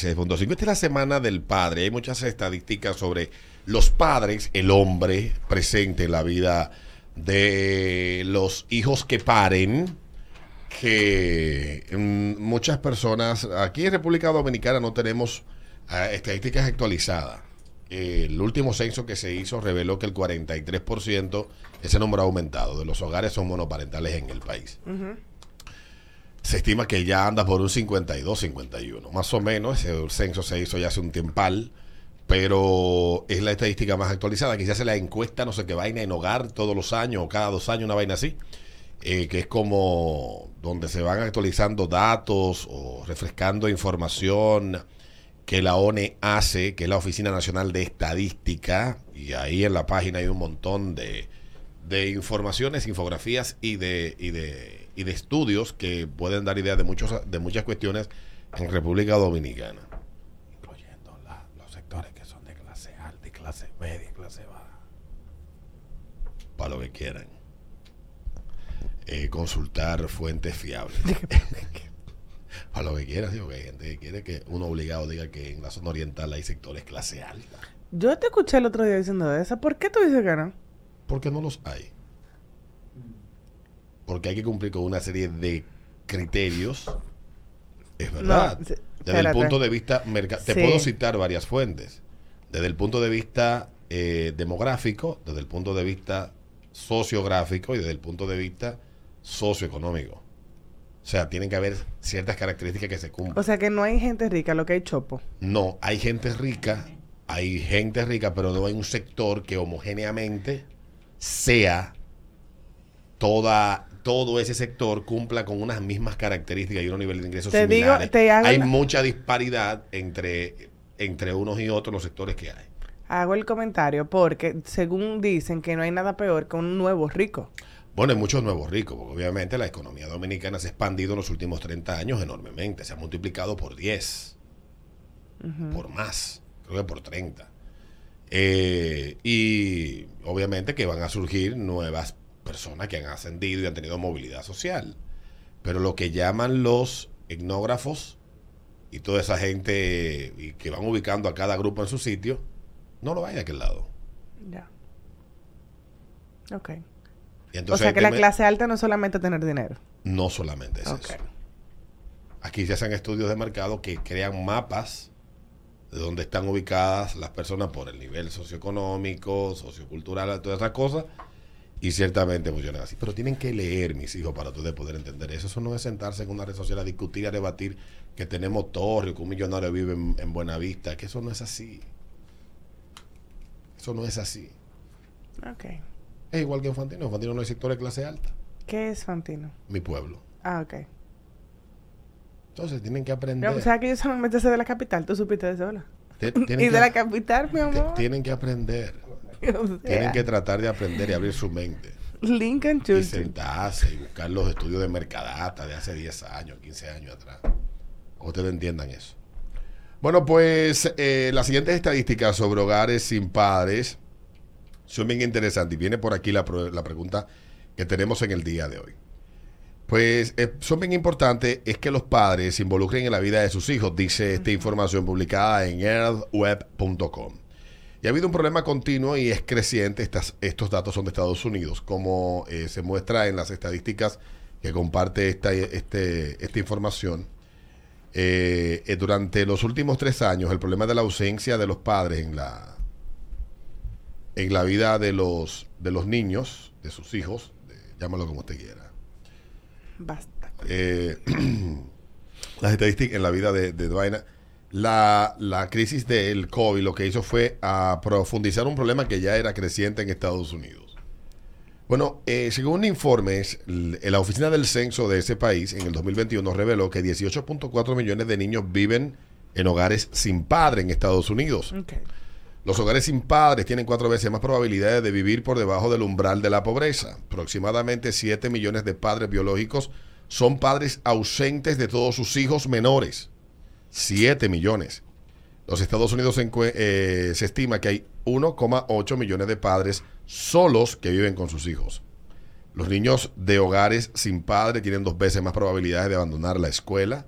6.5. Esta es la semana del padre. Hay muchas estadísticas sobre los padres, el hombre presente en la vida de los hijos que paren. Que mm, muchas personas, aquí en República Dominicana no tenemos ah, estadísticas actualizadas. el último censo que se hizo reveló que el 43%, ese número ha aumentado, de los hogares son monoparentales en el país se estima que ya anda por un 52, 51. Más o menos, ese censo se hizo ya hace un tiempal, pero es la estadística más actualizada. Quizás se la encuesta, no sé qué vaina, en hogar todos los años o cada dos años, una vaina así, eh, que es como donde se van actualizando datos o refrescando información que la ONE hace, que es la Oficina Nacional de Estadística, y ahí en la página hay un montón de, de informaciones, infografías y de, y de y de estudios que pueden dar idea de, muchos, de muchas cuestiones en República Dominicana. Incluyendo los sectores que son de clase alta y clase media y clase baja. Para lo que quieran. Eh, consultar fuentes fiables. Para lo que quieran, digo que hay gente que quiere que uno obligado diga que en la zona oriental hay sectores clase alta. Yo te escuché el otro día diciendo eso. ¿Por qué tú dices que no? Porque no los hay porque hay que cumplir con una serie de criterios. Es verdad. desde el punto de vista te puedo citar varias fuentes. Desde el punto de vista eh, demográfico, desde el punto de vista sociográfico y desde el punto de vista socioeconómico. O sea, tienen que haber ciertas características que se cumplan. O sea, que no hay gente rica, lo que hay chopo. No, hay gente rica, hay gente rica, pero no hay un sector que homogéneamente sea toda todo ese sector cumpla con unas mismas características y unos niveles de ingresos similares. hay mucha disparidad entre, entre unos y otros los sectores que hay. Hago el comentario porque según dicen que no hay nada peor que un nuevo rico. Bueno, hay muchos nuevos ricos, porque obviamente la economía dominicana se ha expandido en los últimos 30 años enormemente, se ha multiplicado por 10, por más, creo que por 30. Eh, y obviamente que van a surgir nuevas personas que han ascendido y han tenido movilidad social. Pero lo que llaman los etnógrafos y toda esa gente y que van ubicando a cada grupo en su sitio, no lo hay de aquel lado. Ya. Ok. o sea que la clase alta no es solamente tener dinero. No solamente es eso. Aquí se hacen estudios de mercado que crean mapas de dónde están ubicadas las personas por el nivel socioeconómico, sociocultural, todas esas cosas y ciertamente funcionan así. Pero tienen que leer, mis hijos, para ustedes poder entender eso. Eso no es sentarse en una red social a discutir, a debatir que tenemos torre, que un millonario vive en, en Buenavista. Que eso no es así. Eso no es así. Ok. Es igual que en Fantino. En Fantino no hay sector de clase alta. ¿Qué es Fantino? Mi pueblo. Ah, ok. Entonces tienen que aprender. o sea que ellos son de la capital. ¿Tú supiste de eso, y de la capital, mi amor. Tienen que aprender. Tienen que tratar de aprender y abrir su mente. Lincoln Y sentarse y buscar los estudios de Mercadata de hace 10 años, 15 años atrás. Ustedes entiendan eso. Bueno, pues eh, las siguientes estadísticas sobre hogares sin padres son bien interesantes. Y viene por aquí la, pregunta que tenemos en el día de hoy. Pues eh, son bien importantes es que los padres se involucren en la vida de sus hijos, dice esta información publicada en earthweb.com. Y ha habido un problema continuo y es creciente. Estas, estos datos son de Estados Unidos, como eh, se muestra en las estadísticas que comparte esta, este, esta información. Eh, eh, durante los últimos tres años, el problema de la ausencia de los padres en la, en la vida de los, de los niños, de sus hijos, llámalo como usted quiera. Basta. las estadísticas en la vida de, de la, la, crisis del COVID lo que hizo fue a profundizar un problema que ya era creciente en Estados Unidos. Bueno, eh, según informes, la oficina del censo de ese país en el 2021 reveló que 18.4 millones de niños viven en hogares sin padre en Estados Unidos. Los hogares sin padres tienen cuatro veces más probabilidades de vivir por debajo del umbral de la pobreza. Aproximadamente 7 millones de padres biológicos son padres ausentes de todos sus hijos menores. 7 millones. Los Estados Unidos eh, se, estima que hay 1,8 millones de padres solos que viven con sus hijos. Los niños de hogares sin padre tienen dos veces más probabilidades de abandonar la escuela.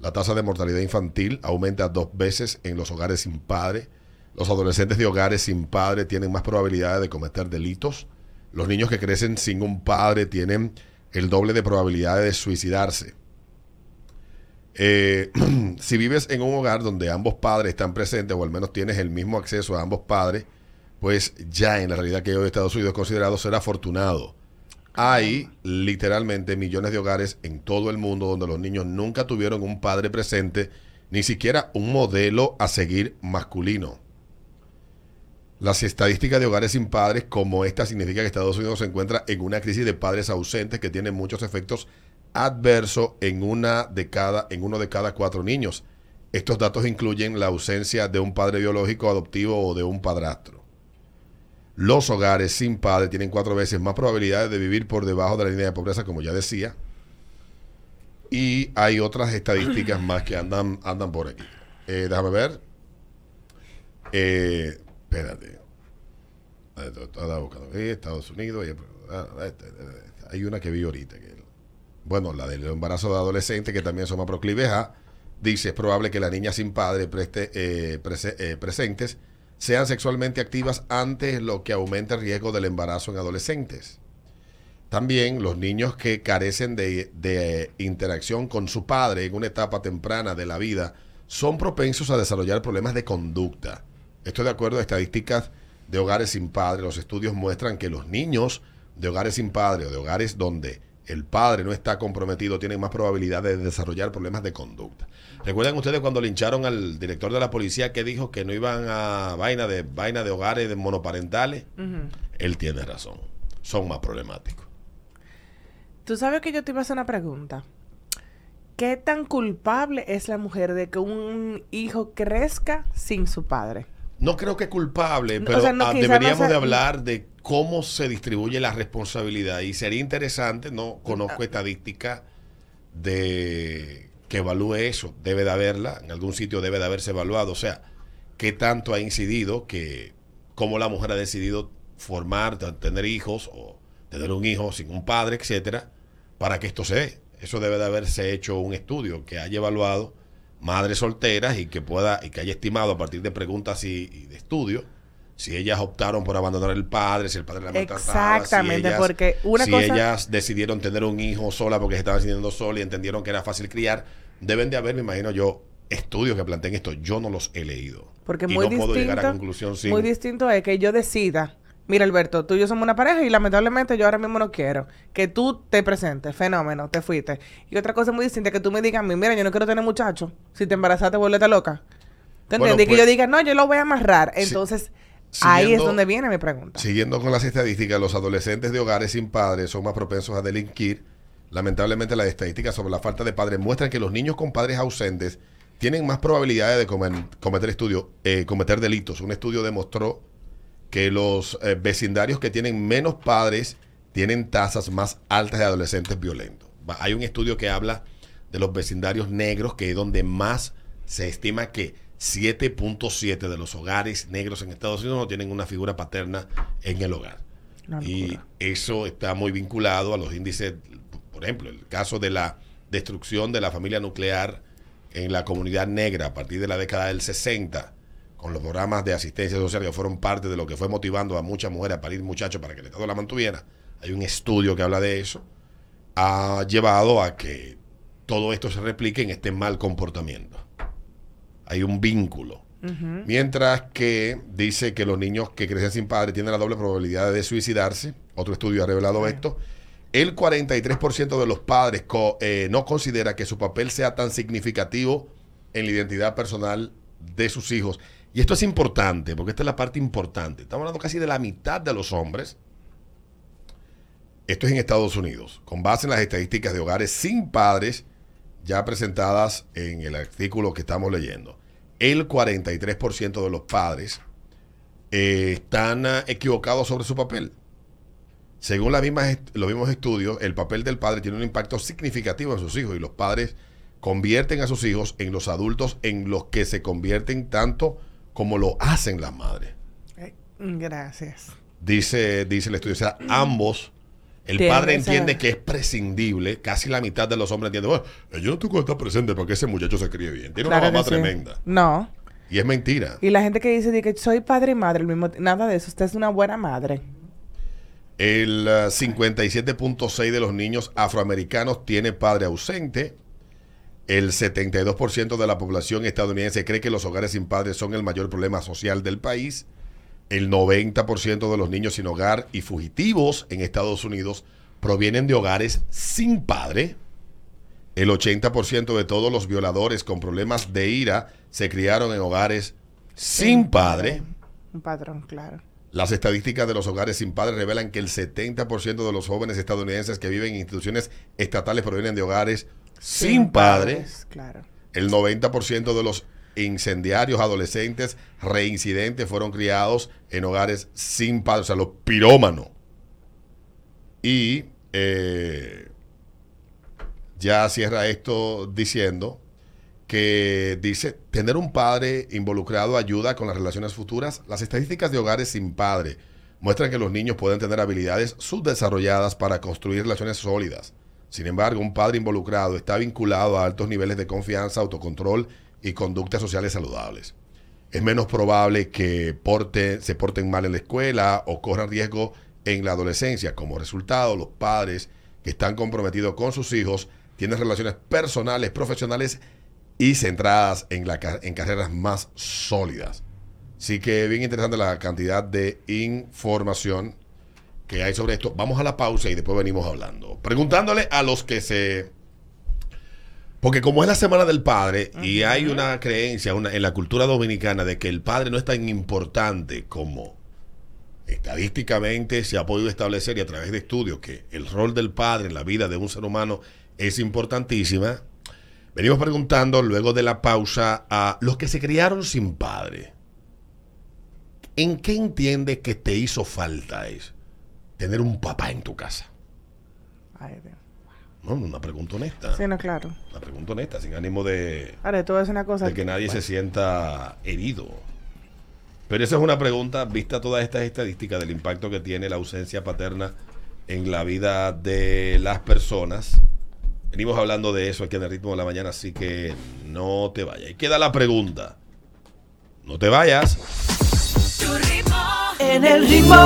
La tasa de mortalidad infantil aumenta dos veces en los hogares sin padre. Los adolescentes de hogares sin padre tienen más probabilidades de cometer delitos. Los niños que crecen sin un padre tienen el doble de probabilidades de suicidarse. Eh, si vives en un hogar donde ambos padres están presentes o al menos tienes el mismo acceso a ambos padres, pues ya en la realidad que hoy Estados Unidos es considerado ser afortunado. Hay literalmente millones de hogares en todo el mundo donde los niños nunca tuvieron un padre presente, ni siquiera un modelo a seguir masculino. Las estadísticas de hogares sin padres como esta significa que Estados Unidos se encuentra en una crisis de padres ausentes que tiene muchos efectos adversos en una de cada, en uno de cada cuatro niños. Estos datos incluyen la ausencia de un padre biológico, adoptivo o de un padrastro. Los hogares sin padre tienen cuatro veces más probabilidades de vivir por debajo de la línea de pobreza, como ya decía. Y hay otras estadísticas más que andan, andan por aquí. Eh, déjame ver. Eh, espérate. Estados Unidos. hay una que vi ahorita. Que, bueno, la del embarazo de adolescentes, que también son más proclives a. Dice, es probable que la niña sin padre eh, eh, presentes sean sexualmente activas antes, lo que aumenta el riesgo del embarazo en adolescentes. También los niños que carecen de, de interacción con su padre en una etapa temprana de la vida son propensos a desarrollar problemas de conducta. Esto de acuerdo a estadísticas de hogares sin padre. Los estudios muestran que los niños de hogares sin padre o de hogares donde el padre no está comprometido tienen más probabilidades de desarrollar problemas de conducta. ¿Recuerdan ustedes cuando lincharon al director de la policía que dijo que no iban a vaina de vaina de hogares de monoparentales? Él tiene razón. Son más problemáticos. Tú sabes que yo te iba a hacer una pregunta. ¿Qué tan culpable es la mujer de que un hijo crezca sin su padre? No creo que culpable, No, pero o sea, no, ah, no deberíamos sea- de hablar de cómo se distribuye la responsabilidad. Y sería interesante, no conozco estadística de que evalúe eso. Debe de haberla, en algún sitio debe de haberse evaluado. O sea, qué tanto ha incidido que cómo la mujer ha decidido formar, tener hijos o tener un hijo sin un padre, etcétera, para que esto se dé. Eso debe de haberse hecho un estudio que haya evaluado madres solteras y que pueda y que haya estimado a partir de preguntas y, y de estudios si ellas optaron por abandonar el padre, si el padre la maltrataba, Exactamente, si ellas, porque una si cosa- ellas decidieron tener un hijo sola porque se estaban sintiendo sola y entendieron que era fácil criar, deben de haber, me imagino yo, estudios que planteen esto. Yo no los he leído. Porque y muy no puedo llegar a distinto- conclusión sin Muy distinto es que yo decida, mira Alberto, tú y yo somos una pareja y lamentablemente yo ahora mismo no quiero que tú te presentes, fenómeno, te fuiste. Y otra cosa muy distinta es que tú me digas a mí, mira, yo no quiero tener muchachos, si te embarazaste, vuélvete loca. ¿Te Bueno, entiendes? y que pues- yo diga, no, yo lo voy a amarrar. Si- Ahí es donde viene mi pregunta. Siguiendo con las estadísticas, los adolescentes de hogares sin padres son más propensos a delinquir. Lamentablemente, las estadísticas sobre la falta de padres muestran que los niños con padres ausentes tienen más probabilidades de cometer estudio, eh, cometer delitos. Un estudio demostró que los eh, vecindarios que tienen menos padres tienen tasas más altas de adolescentes violentos. Hay un estudio que habla de los vecindarios negros, que es donde más se estima que 7.7 de los hogares negros en Estados Unidos no tienen una figura paterna en el hogar. Y eso está muy vinculado a los índices, por ejemplo, el caso de la destrucción de la familia nuclear en la comunidad negra a partir de la década del 60, con los programas de asistencia social que fueron parte de lo que fue motivando a muchas mujeres a parir muchachos para que el Estado la mantuviera. Hay un estudio que habla de eso. Ha llevado a que todo esto se replique en este mal comportamiento. Hay un vínculo. Mientras que dice que los niños que crecen sin padre tienen la doble probabilidad de suicidarse. Otro estudio ha revelado esto. El 43% de los padres co- eh, no considera que su papel sea tan significativo en la identidad personal de sus hijos. Y esto es importante, porque esta es la parte importante. Estamos hablando casi de la mitad de los hombres. Esto es en Estados Unidos, con base en las estadísticas de hogares sin padres ya presentadas en el artículo que estamos leyendo. El 43% de los padres eh, están ah, equivocados sobre su papel. Según las mismas los mismos estudios, el papel del padre tiene un impacto significativo en sus hijos y los padres convierten a sus hijos en los adultos en los que se convierten tanto como lo hacen las madres. Eh, Gracias. Dice, dice el estudio, o sea, ambos El padre entiende que es prescindible, casi la mitad de los hombres entienden, bueno, yo no tengo que estar presente porque ese muchacho se críe bien. Tiene Claro una mamá sí. tremenda. No. Y es mentira. Y la gente que dice de que soy padre y madre, el mismo, nada de eso. Usted es una buena madre. El eh, 57.6 de los niños afroamericanos tiene padre ausente. El 72% de la población estadounidense cree que los hogares sin padres son el mayor problema social del país. El 90% de los niños sin hogar y fugitivos en Estados Unidos provienen de hogares sin padre. El 80% de todos los violadores con problemas de ira se criaron en hogares sin padre. Un patrón, claro. Las estadísticas de los hogares sin padres revelan que el 70% de los jóvenes estadounidenses que viven en instituciones estatales provienen de hogares sin, padre. padres, Claro. El 90% de los incendiarios adolescentes reincidentes fueron criados en hogares sin padres, o sea, los pirómanos. Y eh, ya cierra esto diciendo que dice, tener un padre involucrado ayuda con las relaciones futuras. Las estadísticas de hogares sin padre muestran que los niños pueden tener habilidades subdesarrolladas para construir relaciones sólidas. Sin embargo, un padre involucrado está vinculado a altos niveles de confianza, autocontrol y conductas sociales saludables. Es menos probable que porte- se porten mal en la escuela o corran riesgo en la adolescencia. Como resultado, los padres que están comprometidos con sus hijos tienen relaciones personales, profesionales y centradas en, la, en carreras más sólidas. Así que bien interesante la cantidad de información que hay sobre esto. Vamos a la pausa y después venimos hablando. Preguntándole a los que se... Porque como es la Semana del Padre y hay una creencia una- en la cultura dominicana de que el padre no es tan importante como estadísticamente se ha podido establecer y a través de estudios que el rol del padre en la vida de un ser humano es importantísima, venimos preguntando luego de la pausa a los que se criaron sin padre. ¿En qué entiendes que te hizo falta eso? Tener un papá en tu casa. Ay, Dios. No, una pregunta honesta. Sí, no, claro. Honesta, sin ánimo de, Ahora, tú ves una cosa. de que nadie se sienta herido. Pero esa es una pregunta, vista todas estas estadísticas del impacto que tiene la ausencia paterna en la vida de las personas. Venimos hablando de eso aquí en el ritmo de la mañana, así que no te vayas. Y queda la pregunta. No te vayas. En el ritmo.